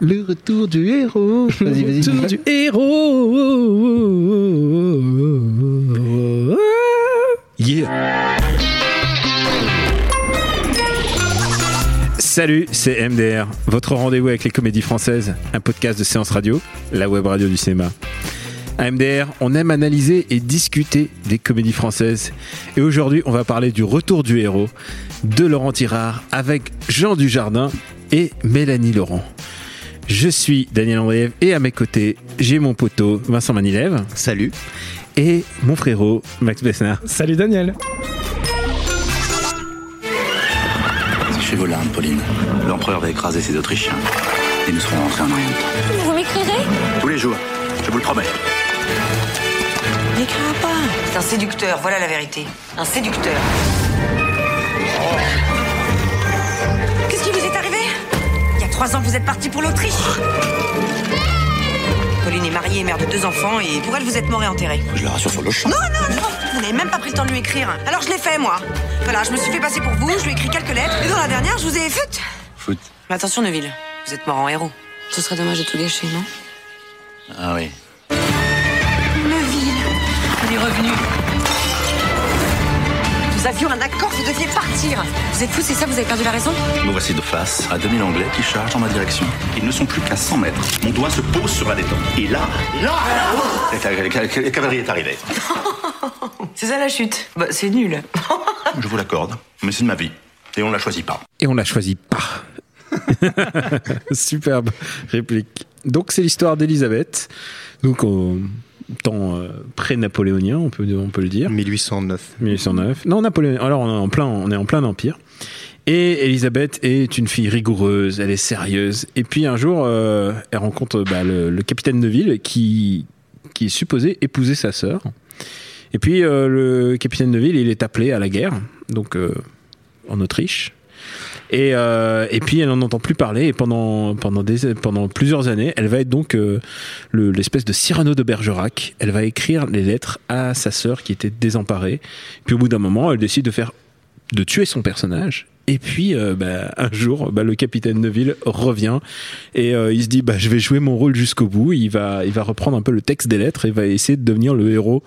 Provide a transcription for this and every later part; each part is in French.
Le retour du héros. Vas-y, vas-y. Retour du héros. Yeah. Salut, c'est MDR, votre rendez-vous avec les comédies françaises, un podcast de séance radio, la web radio du cinéma. À MDR, on aime analyser et discuter des comédies françaises. Et aujourd'hui, on va parler du retour du héros de Laurent Tirard avec Jean Dujardin et Mélanie Laurent. Je suis Daniel Andriev et à mes côtés, j'ai mon poteau Vincent Manilève Salut. et mon frérot Max Bessner. Salut Daniel. Chez Volard, Pauline. L'empereur va écraser ses Autrichiens. Et nous serons rentrés en Orient. Vous m'écrirez? Tous les jours, je vous le promets. M'écrira pas. C'est un séducteur, voilà la vérité. Un séducteur. Qu'est-ce trois ans, vous êtes parti pour l'Autriche. Pauline est mariée et mère de deux enfants, et pour elle, vous êtes mort et enterré. Je le rassure sur le champ. Non, non, non Vous n'avez même pas pris le temps de lui écrire. Alors je l'ai fait, moi. Voilà, je me suis fait passer pour vous, je lui ai écrit quelques lettres, et dans la dernière, je vous ai fut. Foot. Mais attention, Neville, vous êtes mort en héros. Ce serait dommage de tout gâcher, non? Ah oui. Neville, il est revenu. Nous avions un accord, vous deviez partir. Vous êtes fou, c'est ça, vous avez perdu la raison? Nous voici de face à 2000 Anglais qui chargent en ma direction. Ils ne sont plus qu'à 100 mètres. Mon doigt se pose sur la détente. Et là, là, la, cavalerie est arrivée. C'est ça la chute. Bah, c'est nul. Je vous l'accorde, mais c'est de ma vie. Et on la choisit pas. Et on l'a choisi pas. Superbe réplique. Donc c'est l'histoire d'Elisabeth, donc au temps euh, pré-napoléonien, on peut, on peut le dire. 1809. 1809. Non, Napoléon. Alors on est en plein, on est en plein empire. Et Elisabeth est une fille rigoureuse, elle est sérieuse. Et puis un jour, euh, elle rencontre bah, le, le capitaine de ville qui, qui est supposé épouser sa sœur. Et puis euh, le capitaine de ville, il est appelé à la guerre, donc en Autriche. Et, euh, et puis elle n'en entend plus parler et pendant, pendant, des, pendant plusieurs années, elle va être donc euh, le- l'espèce de Cyrano de Bergerac. Elle va écrire les lettres à sa sœur qui était désemparée. Puis au bout d'un moment, elle décide de faire de tuer son personnage. Et puis euh, bah, un jour, bah, le capitaine Neville revient et euh, il se dit bah, je vais jouer mon rôle jusqu'au bout. Il va, il va reprendre un peu le texte des lettres et va essayer de devenir le héros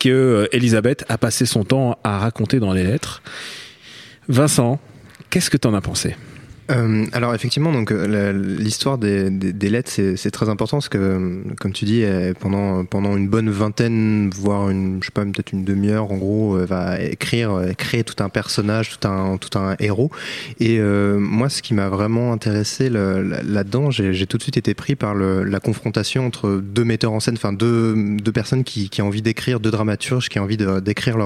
que euh, Elisabeth a passé son temps à raconter dans les lettres. Vincent, qu'est-ce que t'en as pensé? Euh, alors effectivement, donc euh, l'histoire des, lettres, c'est très important parce que, euh, comme tu dis, pendant pendant une bonne vingtaine, voire une, je sais pas, peut-être une demi-heure, en gros, elle va écrire, créer tout un personnage, tout un tout un héros. Et moi, ce qui m'a vraiment intéressé là-dedans, j'ai tout de suite été pris par la confrontation entre deux metteurs en scène, enfin deux deux personnes qui qui ont envie d'écrire, deux dramaturges qui ont envie d'écrire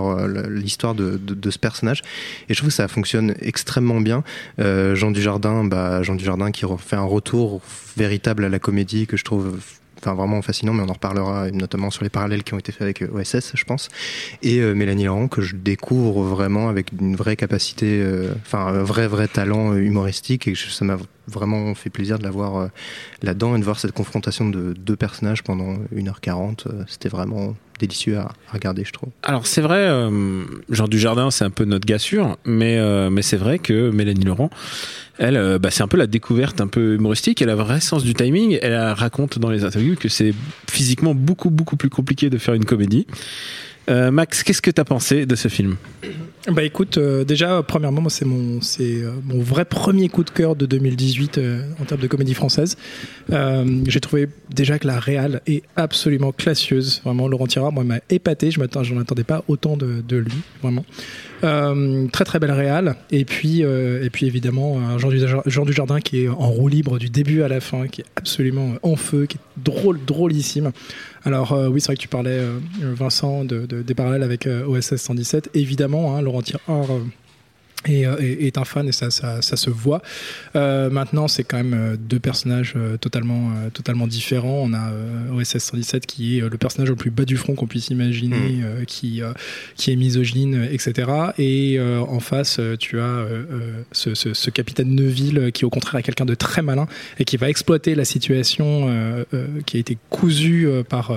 l'histoire de, de ce personnage. Et je trouve que ça fonctionne extrêmement bien. Jean Dujardin, bah, Jean Dujardin qui fait un retour véritable à la comédie que je trouve enfin vraiment fascinant, mais on en reparlera notamment sur les parallèles qui ont été faits avec euh, OSS, je pense. Et euh, Mélanie Laurent que je découvre vraiment avec une vraie capacité, euh, enfin un vrai vrai talent humoristique et ça m'a vraiment fait plaisir de la voir là-dedans et de voir cette confrontation de deux personnages pendant 1h40. euh, C'était vraiment délicieux à, regarder, je trouve. Alors c'est vrai, euh, Jean Dujardin, c'est un peu notre gars sûr, mais euh, mais c'est vrai que Mélanie Laurent, elle, euh, bah, c'est un peu la découverte un peu humoristique. Elle a un vrai sens du timing. Elle raconte dans les interviews que c'est physiquement beaucoup beaucoup plus compliqué de faire une comédie. Euh, Max, qu'est-ce que t'as pensé de ce film? Bah écoute, euh, déjà, premièrement, c'est mon, c'est euh, mon vrai premier coup de cœur de 2018 euh, en termes de comédie française. J'ai trouvé déjà que la réal est absolument classieuse. Vraiment, Laurent Tirard, moi, m'a épaté. Je j'en attendais pas autant de, de lui, vraiment. Très très belle réal. Et puis, et puis évidemment, Jean, Dujardin, Jean Dujardin qui est en roue libre du début à la fin, qui est absolument en feu, qui est drôle, drôlissime. Alors oui, c'est vrai que tu parlais, Vincent, de, de- des parallèles avec OSS 117. Évidemment, hein, Laurent Tirard, euh, et, euh, et- est un fan et ça, ça, ça se voit. Euh, maintenant, c'est quand même euh, deux personnages euh, totalement, totalement différents. On a OSS 117 qui est le personnage le plus bas du front qu'on puisse imaginer, euh, qui, euh, qui est misogyne, etc. Et euh, en face, tu as ce, ce- ce capitaine Neuville qui, au contraire, est quelqu'un de très malin et qui va exploiter la situation euh, euh, qui a été cousue par,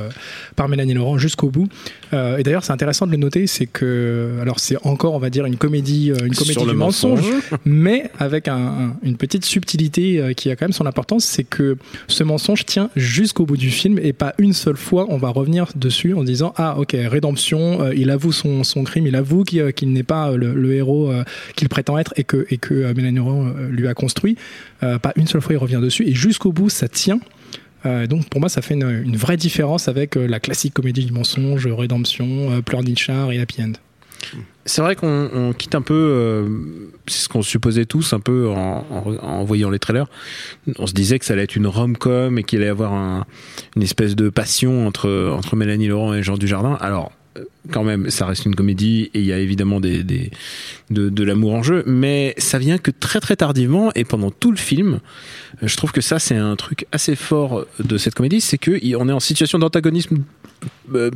par Mélanie Laurent jusqu'au bout. Euh, et d'ailleurs, c'est intéressant de le noter, c'est que, alors c'est encore, on va dire, une comédie, une comédie Sur le du mensonge, mensonge. mais avec un- un- une petite subtilité euh, qui a quand même son importance, c'est que ce mensonge tient jusqu'au bout du film et pas une seule fois on va revenir dessus en disant ah ok rédemption, euh, il avoue son, son crime, il avoue qu'il euh, n'est pas le, le héros euh, qu'il prétend être et que, et que Mélanie Laurent lui a construit. Euh, pas une seule fois il revient dessus et jusqu'au bout ça tient. Euh, donc pour moi ça fait une, une vraie différence avec euh, la classique comédie du mensonge, rédemption, euh, pleurnichard et happy end. C'est vrai qu'on on quitte un peu, euh, c'est ce qu'on supposait tous un peu en, voyant les trailers. On se disait que ça allait être une rom-com et qu'il allait y avoir un- une espèce de passion entre, entre Mélanie Laurent et Jean Dujardin. Alors, euh, quand même, ça reste une comédie et il y a évidemment des, de, l'amour en jeu, mais ça vient que très très tardivement et pendant tout le film. euh, Je trouve que ça, c'est un truc assez fort de cette comédie, c'est que y- on est en situation d'antagonisme euh,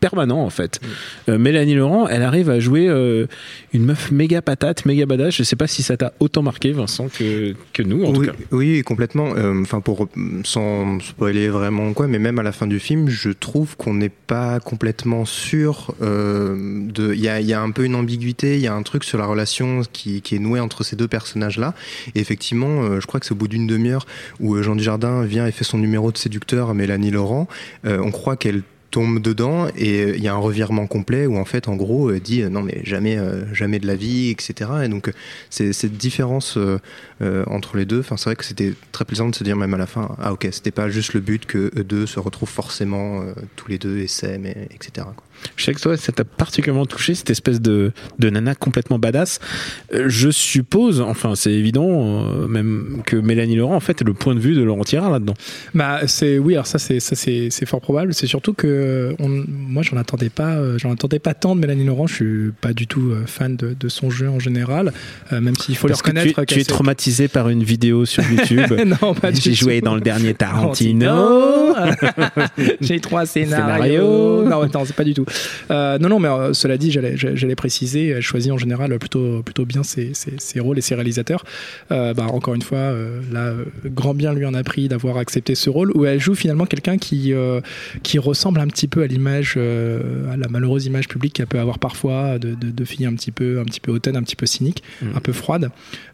permanent en fait. Euh, Mélanie Laurent, elle arrive à jouer euh, une meuf méga patate, méga badass. Je sais pas si ça t'a autant marqué, Vincent, que, que nous en oui, tout cas. oui, complètement. Enfin, pour sans spoiler vraiment quoi, mais même à la fin du film, je trouve qu'on n'est pas complètement sûr. de, il y a, il y a un peu une ambiguïté, il y a un truc sur la relation qui, qui est nouée entre ces deux personnages-là. Et effectivement, je crois que c'est au bout d'une demi-heure où Jean Dujardin vient et fait son numéro de séducteur à Mélanie Laurent. on croit qu'elle tombe dedans et euh, il y a un revirement complet où en fait en gros elle dit euh, non mais jamais euh, jamais de la vie etc et donc euh, c'est cette différence euh, euh, entre les deux enfin c'est vrai que c'était très plaisant de se dire même à la fin ah ok c'était pas juste le but que eux deux se retrouvent forcément euh, tous les deux et s'aiment et- etc quoi. Je sais que toi, ça t'a particulièrement touché, cette espèce de, de nana complètement badass. Euh, Je suppose, enfin c'est évident, euh, même que Mélanie Laurent, en fait, est le point de vue de Laurent Tirard là-dedans. Bah c'est oui alors ça c'est ça c'est c'est fort probable c'est surtout que on- moi j'en attendais pas euh, j'en attendais pas tant de Mélanie Laurent je suis pas du tout euh, fan de, de son jeu en général euh, même s'il faut Parce le que tu, reconnaître tu es traumatisé par une vidéo sur YouTube. non pas J'ai tout. joué dans le dernier Tarantino. j'ai trois Scénario. scénarios non attends c'est pas du tout Euh, non non mais euh, cela dit j'allais préciser elle choisit en général plutôt plutôt bien ses, ses, ses rôles et ses réalisateurs Euh, bah, encore une fois euh, là euh, grand bien lui en a pris d'avoir accepté ce rôle où elle joue finalement quelqu'un qui euh, qui ressemble un petit peu à l'image euh, à la malheureuse image publique qu'elle peut avoir parfois de, de, de filles un petit peu un petit peu hautaines un petit peu cyniques un peu froides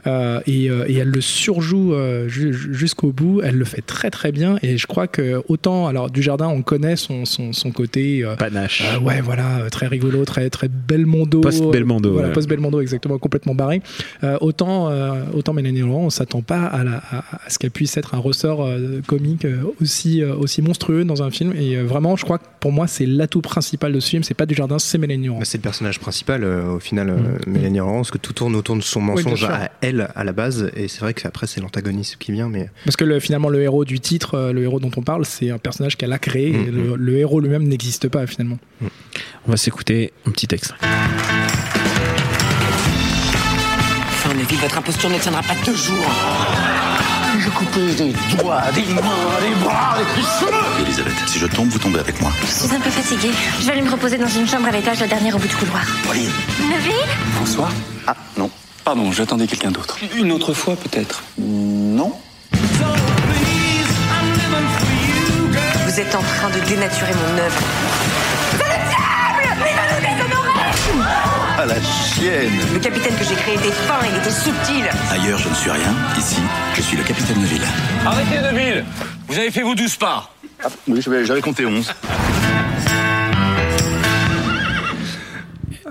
Euh, et, euh, et elle le surjoue euh, ju- jusqu'au bout elle le fait très très bien et je crois que autant alors du jardin on connaît son, son, son côté Panache. ouais, voilà, très rigolo, très très Belmondo. Post-Belmondo, Voilà, ouais. post-Belmondo, exactement, complètement barré. Autant, autant Mélanie Laurent, on s'attend pas à, la, à, à ce qu'elle puisse être un ressort comique aussi, aussi monstrueux dans un film. Et vraiment, je crois que pour moi, c'est l'atout principal de ce film. C'est pas du jardin, c'est Mélanie Laurent. Bah, c'est le personnage principal euh, au final euh, Mélanie Laurent parce que tout tourne autour de son mensonge à elle à la base et c'est vrai qu'après c'est l'antagoniste qui vient mais Parce que le, finalement, le héros du titre, euh, le héros dont on parle, c'est un personnage qu'elle a créé. et Mhm. le, le héros lui-même n'existe pas finalement. On va s'écouter un petit extrait. Enfin, votre imposture ne tiendra pas deux jours. Je coupais des doigts, des mains, des bras, des cheveux Elisabeth, si je tombe, vous tombez avec moi. Je suis un peu fatiguée. Je vais aller me reposer dans une chambre à l'étage, la dernière au bout du couloir. Pauline Neville François Ah, non. Pardon, j'attendais quelqu'un d'autre. Une autre fois peut-être. Non Vous êtes en train de dénaturer mon œuvre. Ah, la chienne Le capitaine que j'ai créé était fin, il était subtil. Ailleurs, je ne suis rien. Ici, je suis le capitaine Neville. Arrêtez Neville Vous avez fait vos douze pas Ah, oui, j'avais j'avais compté 11.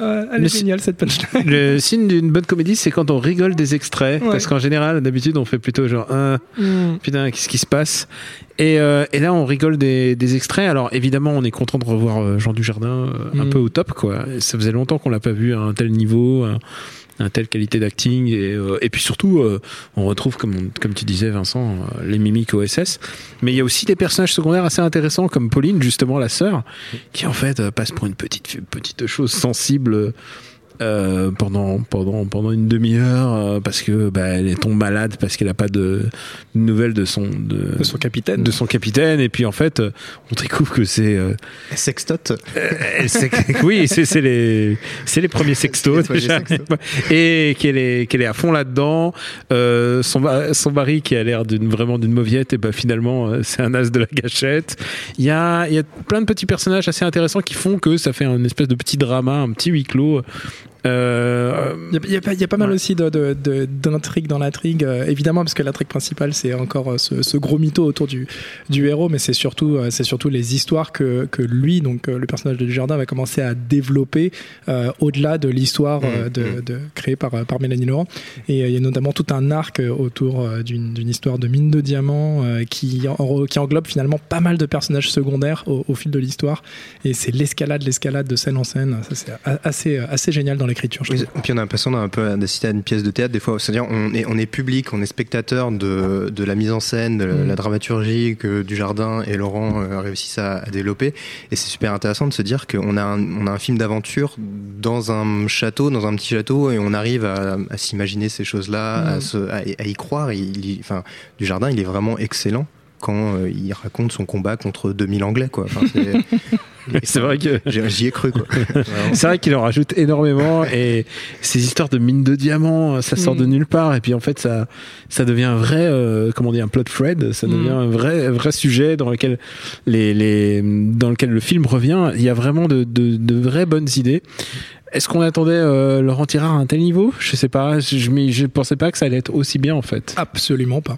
Euh, elle Le est si- géniale cette punchline. Le signe d'une bonne comédie, c'est quand on rigole des extraits. Ouais. Parce qu'en général, d'habitude, on fait plutôt genre, Ah, putain, qu'est-ce qui se passe? Et, euh, et là, on rigole des, des extraits. Alors, évidemment, on est content de revoir euh, Jean Dujardin euh, un Mm. peu au top, quoi. Ça faisait longtemps qu'on l'a pas vu à un tel niveau, à, à une telle qualité d'acting. Et, euh, et puis surtout, euh, on retrouve, comme, on- comme tu disais, Vincent, euh, les mimiques OSS. Mais il y a aussi des personnages secondaires assez intéressants, comme Pauline, justement, la sœur, qui en fait passe pour une petite, petite chose sensible. Euh, euh, pendant pendant pendant une demi-heure euh, parce que bah, elle tombe malade parce qu'elle a pas de, de nouvelles de son de, De son capitaine. de son capitaine et puis en fait euh, on découvre que c'est euh, Sextote. que- oui c'est c'est les c'est les premiers sextos déjà. et qu'elle est qu'elle est à fond là-dedans euh, son son mari qui a l'air d'une vraiment d'une mauviette et bah finalement euh, c'est un as de la gâchette il y a il y a plein de petits personnages assez intéressants qui font que ça fait un espèce de petit drama un petit huis clos euh, Il y a, y pas- il y a pas mal Ouais. aussi d'intrigues dans l'intrigue, euh, évidemment, parce que l'intrigue principale, c'est encore euh, ce, ce gros mytho autour du, du héros, mais c'est surtout, c'est surtout les histoires que, que lui, donc le personnage de Dujardin, va commencer à développer au-delà de l'histoire euh, de, de- créée par, par Mélanie Laurent. Et il y a notamment tout un arc autour d'une histoire de mine de diamants qui, en- qui englobe finalement pas mal de personnages secondaires au, au fil de l'histoire. Et c'est l'escalade, l'escalade de scène en scène. Ça, c'est assez, assez génial dans l'écriture, Oui, et puis on a l'impression d'un peu d'assister à une pièce de théâtre des fois. C'est-à-dire on est, on est public, on est spectateur de, de la mise en scène, de la, Mm. la dramaturgie que Dujardin et Laurent euh, réussissent à, à développer. Et c'est super intéressant de se dire qu'on a un, on a un film d'aventure dans un château, dans un petit château, et on arrive à, à s'imaginer ces choses-là, à, Mm. se- à, y croire. Il, y- enfin, Dujardin, il est vraiment excellent quand euh, il raconte son combat contre 2000 Anglais. Quoi. Enfin, c'est- vrai que J'y ai cru. Quoi. C'est vrai qu'il en rajoute énormément et ces histoires de mines de diamants, ça sort Mm. de nulle part et puis en fait ça ça devient un vrai euh, comment on dit un plot thread, ça Mm. devient un vrai vrai sujet dans lequel les les dans lequel le film revient. Il y a vraiment de de, de vraies bonnes idées. Est-ce qu'on attendait euh, Laurent Tirard à un tel niveau? Je sais pas. Je, je, je pensais pas que ça allait être aussi bien en fait. Absolument pas.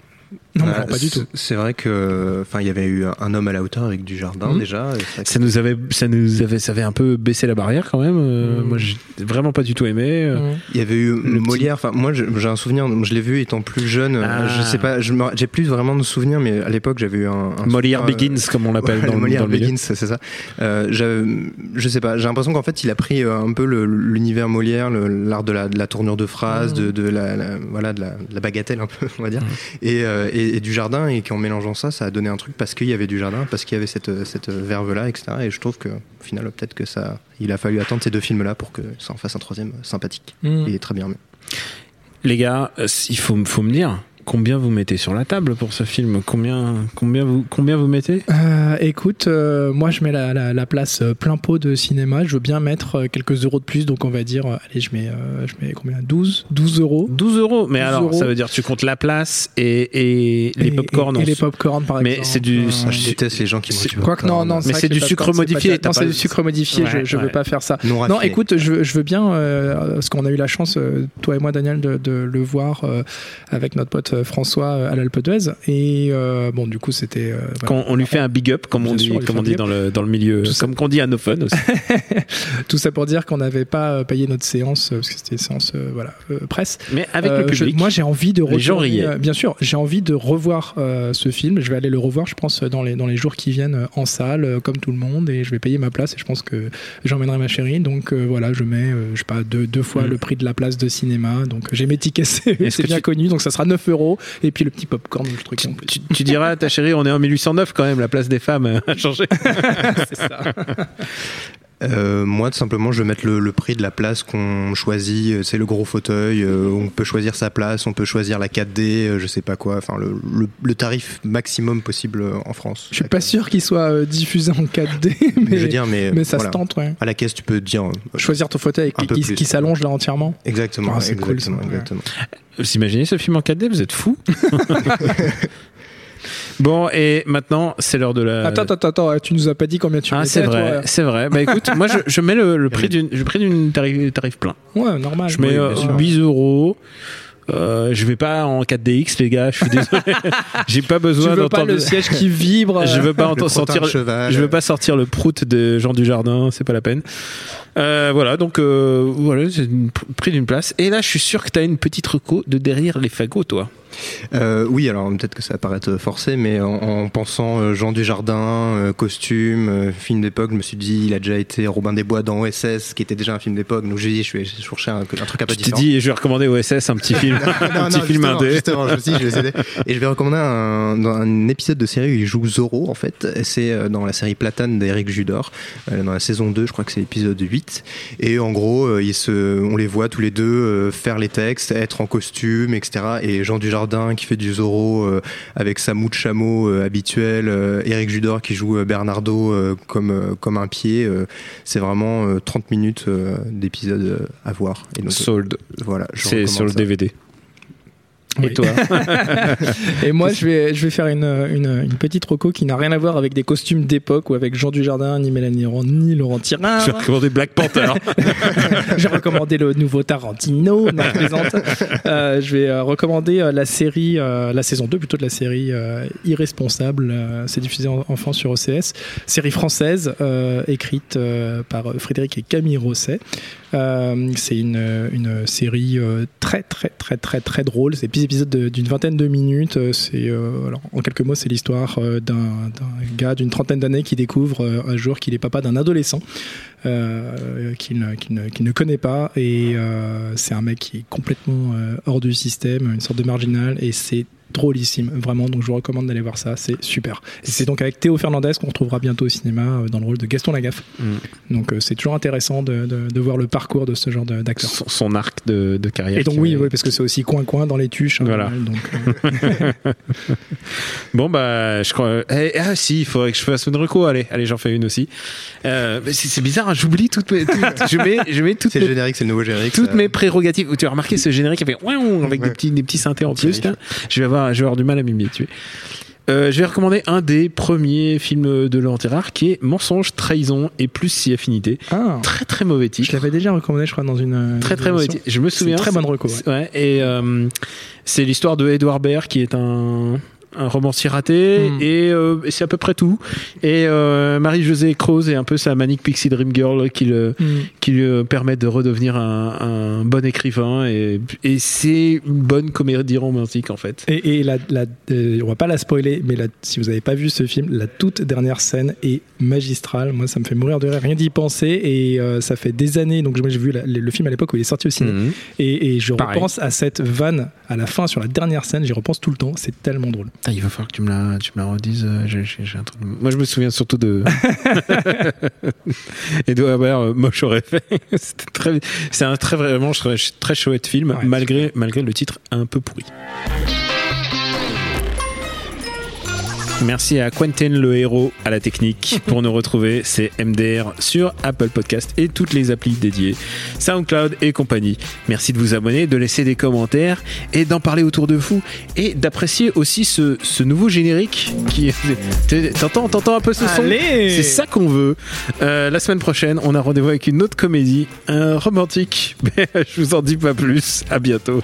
Non, Ah, non, pas du c'est- tout. C'est vrai que, enfin, il y avait eu un, homme à la hauteur avec du jardin Mhm. déjà. Ça nous avait ça nous avait ça avait un peu baissé la barrière quand même. Euh, Mm. Moi j'ai vraiment pas du tout aimé. Euh, Mm. Il y avait eu Le Molière. Enfin, moi, j'ai un souvenir. Je l'ai vu étant plus jeune. Ah. Je sais pas. J'ai plus vraiment de souvenirs, mais à l'époque, j'avais eu un. un Molière souvenir, euh, Begins comme on l'appelle Ouais, dans, le- Molière dans le. Begins, c'est ça. Euh, je sais pas. J'ai l'impression qu'en fait, il a pris euh, un peu l'univers Molière, l'art de la, de la tournure de phrase, Mhm. de, de la, la- voilà, de la, de la bagatelle un peu, on va dire, et, euh, et, et du jardin, et qu'en mélangeant ça, ça a donné un truc parce qu'il y avait du jardin, parce qu'il y avait cette, cette verve là, etc. Et je trouve que, au final, peut-être que ça, il a fallu attendre ces deux films là pour que ça en fasse un troisième sympathique. Mm. Il est très bien. mais- Les gars, euh, il faut, faut me dire combien vous mettez sur la table pour ce film. Combien, combien vous, combien vous mettez? Euh, écoute, euh, moi je mets la, la- la place euh, plein pot de cinéma. Je veux bien mettre quelques euros de plus, donc on va dire, allez, je mets, euh, je mets combien? 12 12 euros. 12 euros. Mais 12 alors, euros. ça veut dire tu comptes la place et, et les Et- popcorn et, les popcorn par Mais exemple. c'est du- Euh, Ah, je déteste les gens qui mangent du Quoique non, non, Mais c'est que du sucre modifié, Non, c'est du sucre modifié. Ouais, je, je veux ouais. pas faire ça. Non écoute, je, veux- je veux bien, euh, parce qu'on a eu la chance, toi et moi, Daniel, de, de le voir euh, avec notre pote euh, François euh, à l'Alpe d'Huez. Et euh, bon, du coup, c'était. euh, voilà. On lui fait un big up, comme on dit, comme on dit dans le, dans le milieu, Tout comme qu'on dit à nos fun aussi. Tout ça pour dire qu'on n'avait pas euh, payé notre séance, euh, parce que c'était une séance euh, voilà, euh, presse. Mais avec Euh, le je- public. moi, j'ai envie de euh, bien sûr, j'ai envie de revoir euh, ce film. Je vais aller le revoir, je pense, dans les, dans les jours qui viennent euh, en salle, euh, comme tout le monde, et je vais payer ma place. Et je pense que j'emmènerai ma chérie. Donc euh, voilà, je mets, euh, je sais pas, deux, deux fois Mm. le prix de la place de cinéma. Donc j'ai mes tickets, c'est bien tu- connu. Donc ça sera 9 euros. Et puis le petit popcorn, le truc tu, en plus. tu- tu diras à ta chérie, on est en 1809 quand même, la place des femmes a changé. C'est ça. Euh, moi, tout simplement, je vais mettre le, le prix de la place qu'on choisit. Euh, C'est le gros fauteuil. euh, on peut choisir sa place, on peut choisir la 4D, euh, je sais pas quoi. Enfin, le, le- le tarif maximum possible en France. Je suis pas sûr qu'il soit euh, diffusé en 4D, mais, je veux dire, mais, mais ça voilà. se tente, ouais. À la caisse, tu peux dire. euh, Choisir ton fauteuil qui, qui- s'allonge là entièrement. Exactement. Ah, c'est cool, exactement, ouais. exactement. Vous imaginez ce film en 4D Vous êtes fous Bon, et maintenant, c'est l'heure de la. Attends, attends, attends, tu nous as pas dit combien tu Ah, c'est vrai, c'est vrai. Bah écoute, moi je, je mets le, le prix d'une, je prix d'une tarif, tarif plein. Ouais, normal. Je mets Oui, euh, bien sûr. 8 euros. Euh, je vais pas en 4DX, les gars. Je suis désolé. J'ai pas Tu besoin veux pas d'entendre. le siège qui vibre Je veux pas Le entendre cheval. Je veux pas sortir le prout de Jean Dujardin. C'est pas la peine. Euh, voilà, donc euh, voilà, prix d'une place. Et là, je suis sûr que t'as une petite reco de derrière les fagots, toi. Euh, oui, alors peut-être que ça va paraître forcé, mais en, en pensant euh, Jean Dujardin, costume, film d'époque, je me suis dit, il a déjà été Robin des Bois dans OSS, qui était déjà un film d'époque, donc j'ai dit, je vais chercher un, un truc un peu Tu différent. dit, je vais recommander OSS un petit film, un petit non, film indé. justement, je me je vais Et je vais recommander un, dans un épisode de série où il joue Zorro, en fait. C'est dans la série Platane d'Eric Judor, dans la saison 2, je crois que c'est l'épisode 8. Et en gros, euh, ils se, on les voit tous les deux euh, faire les textes, être en costume, etc. Et Jean Dujardin qui fait du Zorro euh, avec sa moue de chameau habituelle, Eric Judor qui joue Bernardo comme, comme un pied. c'est vraiment euh, 30 minutes d'épisode à voir. Et donc, Sold. voilà, C'est sur le ça. DVD. Et Oui. toi Et moi, je vais, je vais faire une, une, une petite roco qui n'a rien à voir avec des costumes d'époque ou avec Jean Dujardin, ni Mélanie Laurent, ni Laurent Tirard. Je vais recommander Black Panther. J'ai recommandé le nouveau Tarantino. Non, je plaisante. Euh, je vais euh, recommander euh, la série, la saison 2 plutôt de la série Irresponsable. C'est diffusé en, France sur OCS. Série française écrite par Frédéric et Camille Rosset. C'est une, une série très très très très très drôle. C'est épisodes de- d'une vingtaine de minutes. Euh, C'est euh, en quelques mots, c'est l'histoire euh, d'un gars d'une trentaine d'années qui découvre un jour qu'il est papa d'un adolescent qu'il ne, ne- connaît pas et c'est un mec qui est complètement hors du système, une sorte de marginal et c'est drôlissime vraiment donc je vous recommande d'aller voir ça c'est super et c'est donc avec Théo Fernandez qu'on retrouvera bientôt au cinéma euh, dans le rôle de Gaston Lagaffe Mm. donc euh, c'est toujours intéressant de, de- de voir le parcours de ce genre de- d'acteur son, son arc de, de carrière. et donc oui, oui parce que c'est aussi coin coin dans les tuches hein, Voilà. mal, donc euh, Bon bah je crois. eh, ah si, il faudrait que je fasse une reco. Allez, allez, j'en fais une aussi. Euh, mais c'est c'est bizarre, hein, j'oublie toutes mes. toutes- je mets, je mets toutes C'est le mes, générique, c'est le nouveau générique. toutes ça- mes prérogatives. Tu as remarqué ce générique ouin avec des petits, des petits synthés en plus. là. Je vais avoir, je vais avoir du mal à m'y habituer. Euh, je vais recommander un des premiers films de Laurent Terrard qui est Mensonge, Trahison et plus si affinité. ah, Très très mauvais je titre. l'avais déjà recommandé je crois dans une Très une très mauvais titre. Je me souviens. très bonne reco, ouais. Ouais, et euh, c'est l'histoire de Edouard Baird qui est un un romancier raté Mm. et, euh, et c'est à peu près tout et euh, Marie-Josée Croze est un peu sa manic pixie dream girl qui le qui lui euh, permet de redevenir un, un bon écrivain et, et c'est une bonne comédie romantique en fait Et, et la, la- euh, on va pas la spoiler, mais la- si vous n'avez pas vu ce film, la toute dernière scène est magistrale. Moi, ça me fait mourir de rire, rien d'y penser. Et ça fait des années. Donc, moi, j'ai vu la- le, film à l'époque où il est sorti au cinéma. Mhm. Et, et je Pareil. repense à cette vanne à la fin sur la dernière scène. J'y repense tout le temps. C'est tellement drôle. Ah, il va falloir que tu me la, tu me la redises. euh, un truc- Moi, je me souviens surtout de Edouard Baird, euh, moche aurait fait. C'était très, c'est un très vraiment très, très chouette film, Ouais, malgré malgré le titre un peu pourri. Merci à Quentin le héros à la technique pour nous retrouver. C'est MDR sur Apple Podcast et toutes les applis dédiées, SoundCloud et compagnie. Merci de vous abonner, de laisser des commentaires et d'en parler autour de vous et d'apprécier aussi ce, ce nouveau générique qui est- t'entends t'entends un peu ce son? C'est ça qu'on veut. Euh, la semaine prochaine, on a rendez-vous avec une autre comédie, un romantique. Mais je vous en dis pas plus. À bientôt.